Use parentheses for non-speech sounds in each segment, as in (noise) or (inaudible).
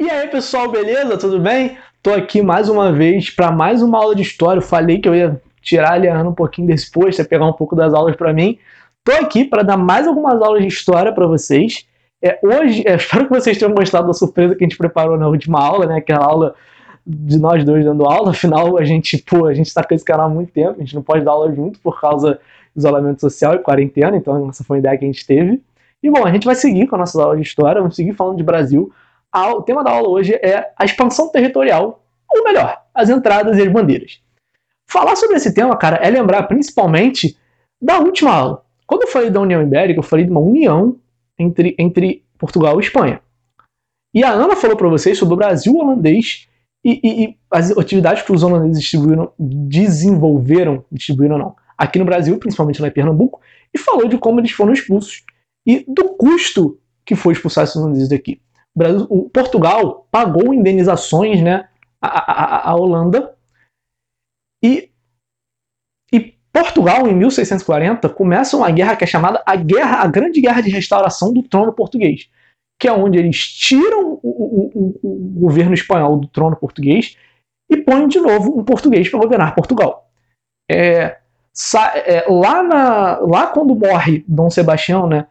E aí, pessoal, beleza? Tudo bem? Tô aqui mais uma vez para mais uma aula de história. Eu falei que eu ia tirar a um pouquinho desse posto, pegar um pouco das aulas para mim. Tô aqui para dar mais algumas aulas de história para vocês. É, hoje, é, (laughs) espero que vocês tenham gostado da surpresa que a gente preparou na última aula, né? Aquela aula de nós dois dando aula. Afinal, a gente, pô, a gente tá com esse canal há muito tempo, a gente não pode dar aula junto por causa do isolamento social e quarentena, então essa foi uma ideia que a gente teve. E bom, a gente vai seguir com a nossa aula de história, vamos seguir falando de Brasil o tema da aula hoje é a expansão territorial, ou melhor, as entradas e as bandeiras. Falar sobre esse tema, cara, é lembrar principalmente da última aula. Quando eu falei da União Ibérica, eu falei de uma união entre, entre Portugal e Espanha. E a Ana falou para vocês sobre o Brasil holandês e, e, e, as atividades que os holandeses distribuíram, desenvolveram, distribuíram não, aqui no Brasil, principalmente lá em Pernambuco, e falou de como eles foram expulsos e do custo que foi expulsar esses holandeses daqui. Brasil, o Portugal pagou indenizações né, à, à, à Holanda e, e, Portugal, em 1640, começa uma guerra que é chamada a, guerra, a Grande Guerra de Restauração do Trono Português, que é onde eles tiram o, o, o, o governo espanhol do trono português e põem de novo um português para governar Portugal. É, é, lá, na, lá quando morre Dom Sebastião, né,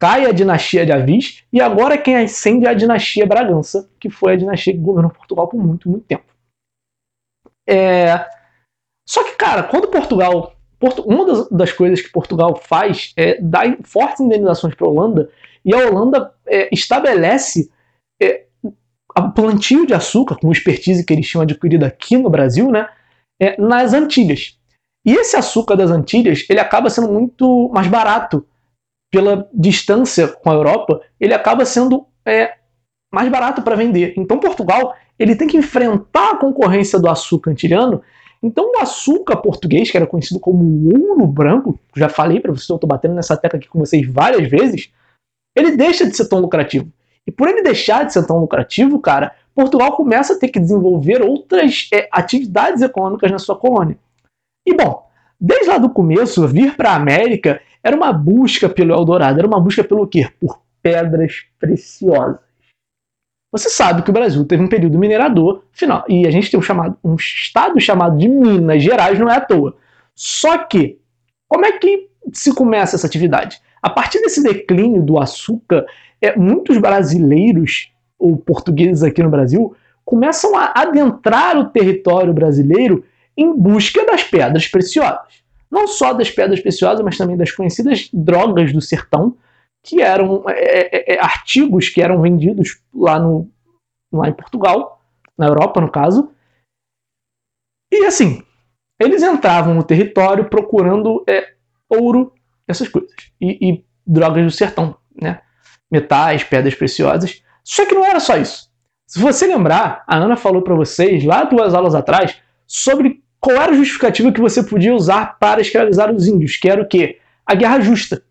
cai a dinastia de Avis e agora quem ascende é a dinastia Bragança, que foi a dinastia que governou Portugal por muito, muito tempo. É... Só que, cara, quando Portugal. Uma das, coisas que Portugal faz é dar fortes indenizações para a Holanda e a Holanda é, estabelece é, plantio de açúcar, com expertise que eles tinham adquirido aqui no Brasil, né, é, nas Antilhas. E esse açúcar das Antilhas ele acaba sendo muito mais barato pela distância com a Europa, ele acaba sendo é, mais barato para vender. Então Portugal ele tem que enfrentar a concorrência do açúcar antilhano. Então o açúcar português, que era conhecido como ouro branco, já falei para vocês, eu estou batendo nessa tecla aqui com vocês várias vezes, ele deixa de ser tão lucrativo. E por ele deixar de ser tão lucrativo, cara, Portugal começa a ter que desenvolver outras é, atividades econômicas na sua colônia. E bom, desde lá do começo, vir para a América era uma busca pelo Eldorado, era uma busca pelo quê? Por pedras preciosas. Você sabe que o Brasil teve um período minerador final e a gente tem um, chamado, um estado chamado de Minas Gerais, não é à toa. Só que, como é que se começa essa atividade? A partir desse declínio do açúcar, é, muitos brasileiros ou portugueses aqui no Brasil começam a adentrar o território brasileiro em busca das pedras preciosas não só das pedras preciosas, mas também das conhecidas drogas do sertão, que eram é, é, é, artigos que eram vendidos lá, no, lá em Portugal, na Europa no caso. E assim, eles entravam no território procurando é, ouro, essas coisas, e, e drogas do sertão, né? metais, pedras preciosas. Só que não era só isso. Se você lembrar, a Ana falou para vocês lá duas aulas atrás sobre qual era a justificativa que você podia usar para escravizar os índios, que era o quê? A guerra justa.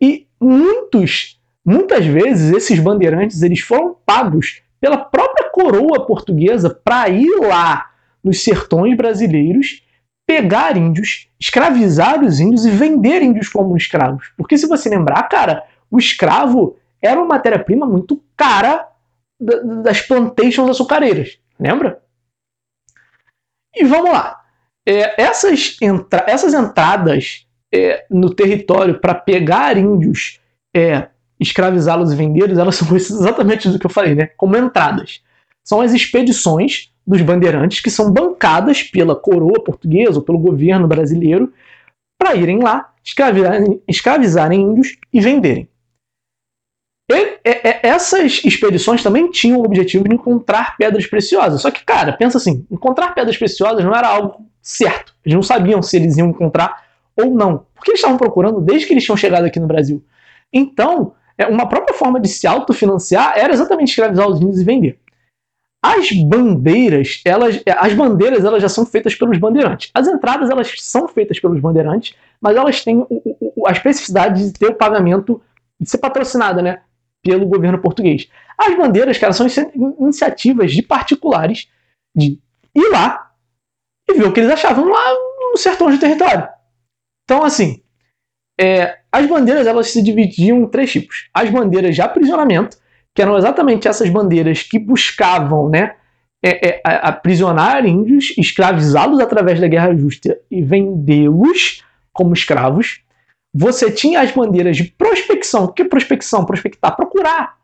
E muitos, muitas vezes, esses bandeirantes eles foram pagos pela própria coroa portuguesa para ir lá nos sertões brasileiros, pegar índios, escravizar os índios e vender índios como escravos. Porque se você lembrar, cara, o escravo era uma matéria-prima muito cara das plantations açucareiras. Lembra? E vamos lá. É, essas, entra essas entradas é, no território para pegar índios, é, escravizá-los e vendê-los, elas (laughs) são exatamente do que eu falei, né? Como entradas. São as expedições dos bandeirantes que são bancadas pela coroa portuguesa ou pelo governo brasileiro para irem lá, escravizarem, escravizarem índios e venderem. Essas expedições também tinham o objetivo de encontrar pedras preciosas. Só que, cara, pensa assim: encontrar pedras preciosas não era algo certo. Eles não sabiam se eles iam encontrar ou não. Porque eles estavam procurando desde que eles tinham chegado aqui no Brasil. Então, é, uma própria forma de se autofinanciar era exatamente escravizar os índios e vender. As bandeiras, elas, as bandeiras elas já são feitas pelos bandeirantes. As entradas elas são feitas pelos bandeirantes, mas elas têm o, o, a especificidade de ter o pagamento de ser patrocinada, né? Pelo governo português. As bandeiras, cara, são iniciativas de particulares de ir lá e ver o que eles achavam lá no sertão de território. Então, assim, é, as bandeiras elas se dividiam em três tipos. As bandeiras de aprisionamento, que eram exatamente essas bandeiras que buscavam né, é, é, aprisionar índios, escravizá-los através da guerra justa e vendê-los como escravos. Você tinha as bandeiras de prospecção. O que é prospecção? Prospectar, procurar.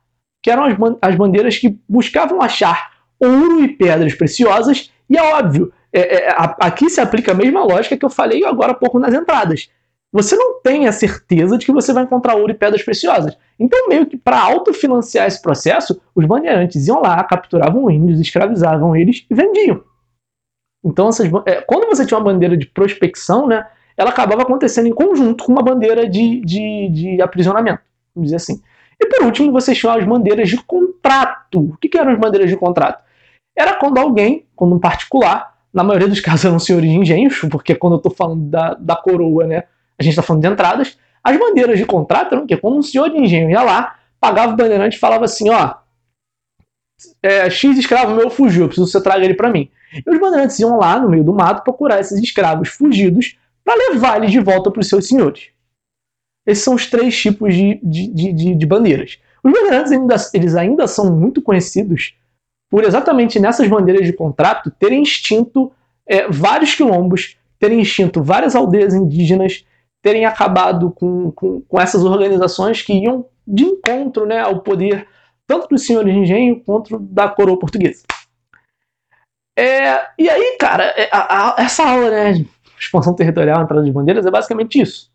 Que eram as, as bandeiras que buscavam achar ouro e pedras preciosas. E é óbvio, é, é, aqui se aplica a mesma lógica que eu falei agora há pouco nas entradas você não tem a certeza de que você vai encontrar ouro e pedras preciosas. Então, meio que para autofinanciar esse processo, os bandeirantes iam lá, capturavam índios, escravizavam eles e vendiam. Então, essas, é, quando você tinha uma bandeira de prospecção, né, ela acabava acontecendo em conjunto com uma bandeira de, de, de aprisionamento, vamos dizer assim. E por último, você tinha as bandeiras de contrato. O que, que eram as bandeiras de contrato? Era quando alguém, quando um particular, na maioria dos (laughs) casos eram senhores de engenhos, porque quando eu estou falando da, da coroa, né, a gente está falando de entradas, as bandeiras de contrato eram o quê? Quando um senhor de engenho ia lá, pagava o bandeirante e falava assim, ó, é, X escravo meu fugiu, eu preciso que você traga ele para mim. E os bandeirantes iam lá no meio do mato procurar esses escravos fugidos para levar eles de volta para os seus senhores. Esses são os três tipos de, de, de, de bandeiras. Os bandeirantes ainda, eles ainda são muito conhecidos por exatamente nessas bandeiras de contrato terem extinto é, vários quilombos, terem extinto várias aldeias indígenas, terem acabado com, com, com, essas organizações que iam de encontro né, ao poder tanto dos senhores de engenho quanto da coroa portuguesa. É, e aí, cara, é, a, a, essa aula né, expansão territorial, entrada de bandeiras, é basicamente isso.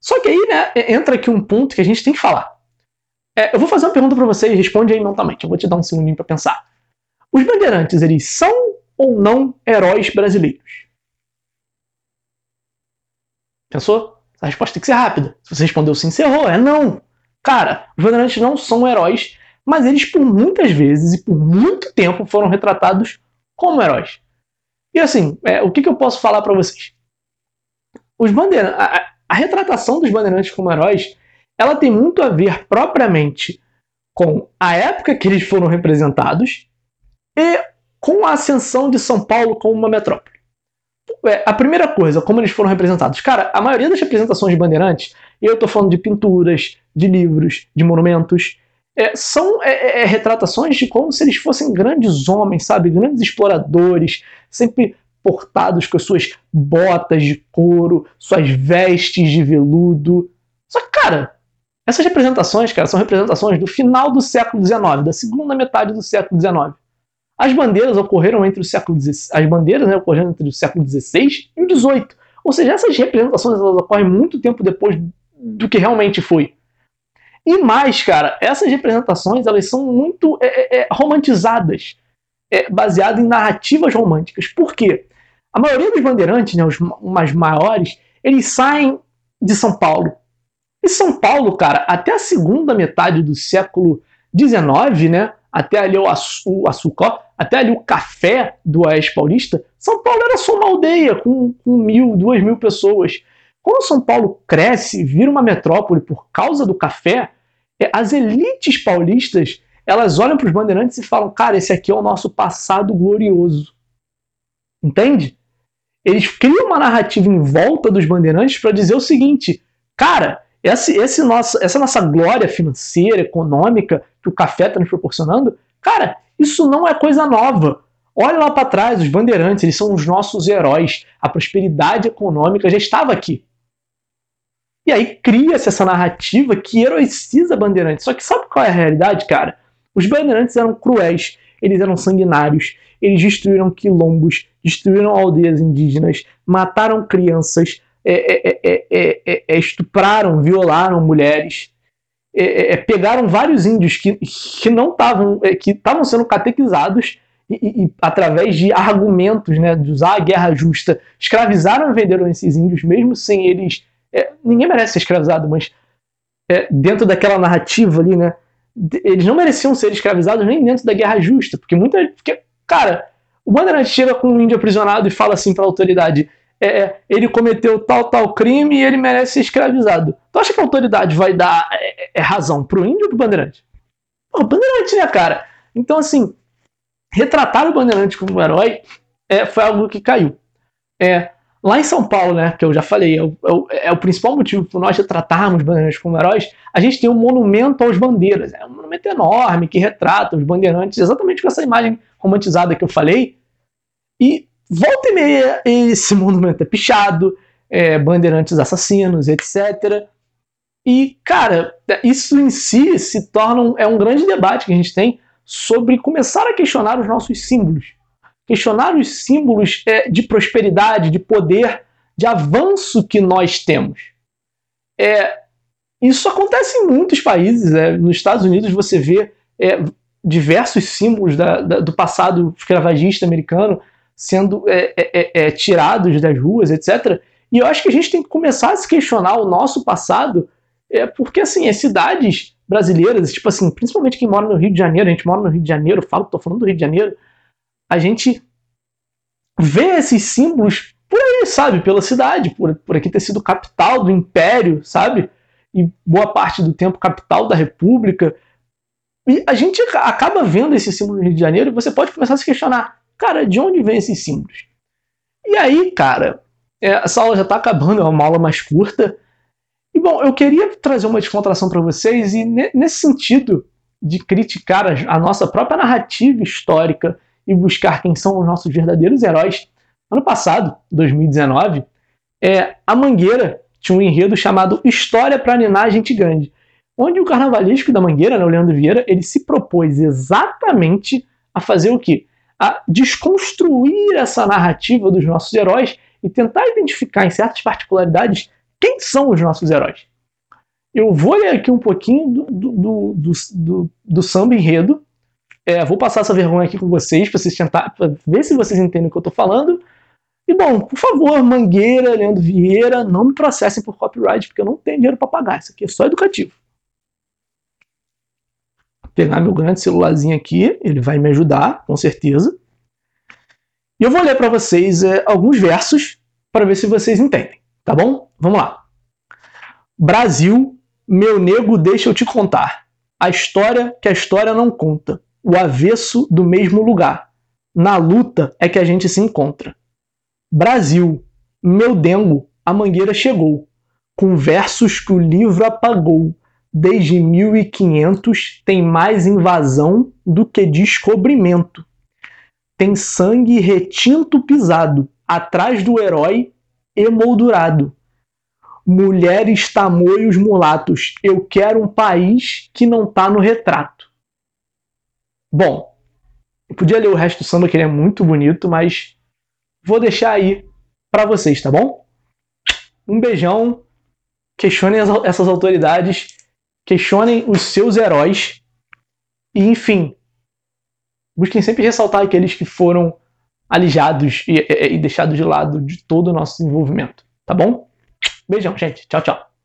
Só que aí né, entra aqui um ponto que a gente tem que falar. É, eu vou fazer uma pergunta para você e responde aí mentalmente. Eu vou te dar um segundinho para pensar. Os bandeirantes, eles são ou não heróis brasileiros? Pensou? A resposta tem que ser rápida. Se você respondeu sim, você errou. É não. Cara, os bandeirantes não são heróis, mas eles por muitas vezes e por muito tempo foram retratados como heróis. E assim, é, o que, que, eu posso falar para vocês? Os a, a retratação dos bandeirantes como heróis, ela tem muito a ver propriamente com a época que eles foram representados e com a ascensão de São Paulo como uma metrópole. É, a primeira coisa, como eles foram representados. Cara, a maioria das representações de bandeirantes, eu estou falando de pinturas, de livros, de monumentos, é, são é, é, é, retratações de como se eles fossem grandes homens, sabe? Grandes exploradores, sempre portados com as suas botas de couro, suas vestes de veludo. Só que, cara, essas representações, cara, são representações do final do século XIX, da segunda metade do século XIX. As bandeiras ocorreram entre o século XVI, as bandeiras né, ocorreram entre o século XVI e o XVIII. Ou seja, essas representações elas ocorrem muito tempo depois do que realmente foi. E mais, cara, essas representações elas são muito é, é, é romantizadas, é, baseadas em narrativas românticas. Por quê? A maioria dos bandeirantes, né, os mais maiores, eles saem de São Paulo. E São Paulo, cara, até a segunda metade do século XIX, né, até ali o, açúcar, até ali o café do Oeste Paulista, São Paulo era só uma aldeia com, com mil, duas mil pessoas. Quando São Paulo cresce, vira uma metrópole por causa do café, as elites paulistas elas olham para os bandeirantes e falam: cara, esse aqui é o nosso passado glorioso. Entende? Eles criam uma narrativa em volta dos bandeirantes para dizer o seguinte: cara, esse, esse nosso, essa nossa glória financeira, econômica que o café está nos proporcionando, cara, isso não é coisa nova. Olha lá para trás, os bandeirantes, eles são os nossos heróis. A prosperidade econômica já estava aqui. E aí cria-se essa narrativa que heroiciza bandeirantes. Só que sabe qual é a realidade, cara? Os bandeirantes eram cruéis, eles eram sanguinários, eles destruíram quilombos, destruíram aldeias indígenas, mataram crianças, é, é, é, estupraram, violaram mulheres, pegaram vários índios que, que não estavam, que estavam sendo catequizados e, e, através de argumentos, né, de usar a guerra justa, escravizaram e venderam esses índios, mesmo sem eles. Ninguém merece ser escravizado, mas dentro daquela narrativa ali, né, eles não mereciam ser escravizados nem dentro da guerra justa, porque muita. Porque, cara, o Bandeirante chega com um índio aprisionado e fala assim para a autoridade: é, é, ele cometeu tal, tal crime e ele merece ser escravizado. Tu acha que a autoridade vai dar é, é razão pro índio ou pro bandeirante? Pô, bandeirante, né, cara? Então, assim, retratar o bandeirante como um herói é, foi algo que caiu. É, Lá em São Paulo, né, que eu já falei, é o, é o, é principal motivo por nós tratarmos bandeirantes como heróis, a gente tem um monumento aos bandeiras. É um monumento enorme que retrata os bandeirantes exatamente com essa imagem romantizada que eu falei. E volta e meia esse (laughs) monumento é pichado, é, bandeirantes assassinos, etc. E, cara, isso em si se torna um, é um grande debate que a gente tem sobre começar a questionar os nossos símbolos questionar os símbolos é, de prosperidade, de poder, de avanço que nós temos. É, isso acontece em muitos países. É, nos Estados Unidos você vê é, diversos símbolos da, da, do passado escravagista americano sendo é, é, é, tirados das ruas, etc. E eu acho que a gente tem que começar a se questionar o nosso passado, porque assim, as cidades brasileiras, tipo assim, principalmente quem mora no Rio de Janeiro, a gente mora no Rio de Janeiro, falo, tô falando do Rio de Janeiro, a gente vê esses símbolos por aí, sabe? Pela cidade, por, por aqui ter sido capital do império, sabe? E boa parte do tempo capital da república. E a gente acaba vendo esses símbolos no Rio de Janeiro e você pode começar a se questionar, cara, de onde vem esses símbolos? E aí, cara, é, essa aula já está acabando, é uma aula mais curta. E bom, eu queria trazer uma descontração para vocês e nesse sentido de criticar a, a nossa própria narrativa histórica e buscar quem são os nossos verdadeiros heróis. Ano passado, 2019, é, a Mangueira tinha um enredo chamado História para Ninar Gente Grande, onde o carnavalesco da Mangueira, né, o Leandro Vieira, ele se propôs exatamente a fazer o quê? A desconstruir essa narrativa dos nossos heróis e tentar identificar em certas particularidades quem são os nossos heróis. Eu vou ler aqui um pouquinho do, do, do, do, do samba enredo é, vou passar essa vergonha aqui com vocês, para vocês tentar pra ver se vocês entendem o que eu estou falando. E bom, por favor, Mangueira, Leandro Vieira, não me processem por copyright, porque eu não tenho dinheiro para pagar. Isso aqui é só educativo. Vou pegar meu grande celularzinho aqui, ele vai me ajudar, com certeza. E eu vou ler para vocês é, alguns versos para ver se vocês entendem, tá bom? Vamos lá. Brasil, meu nego, deixa eu te contar. A história que a história não conta o avesso do mesmo lugar. Na luta é que a gente se encontra. Brasil, meu dengo, a mangueira chegou, com versos que o livro apagou. Desde 1500 tem mais invasão do que descobrimento. Tem sangue retinto pisado, atrás do herói emoldurado. Mulheres, tamoios, mulatos, eu quero um país que não tá no retrato. Bom, eu podia ler o resto do samba que ele é muito bonito, mas vou deixar aí para vocês, tá bom? Um beijão. Questionem essas autoridades, questionem os seus heróis e, enfim, busquem sempre ressaltar aqueles que foram alijados e, e, e deixados de lado de todo o nosso desenvolvimento, tá bom? Beijão, gente. Tchau, tchau.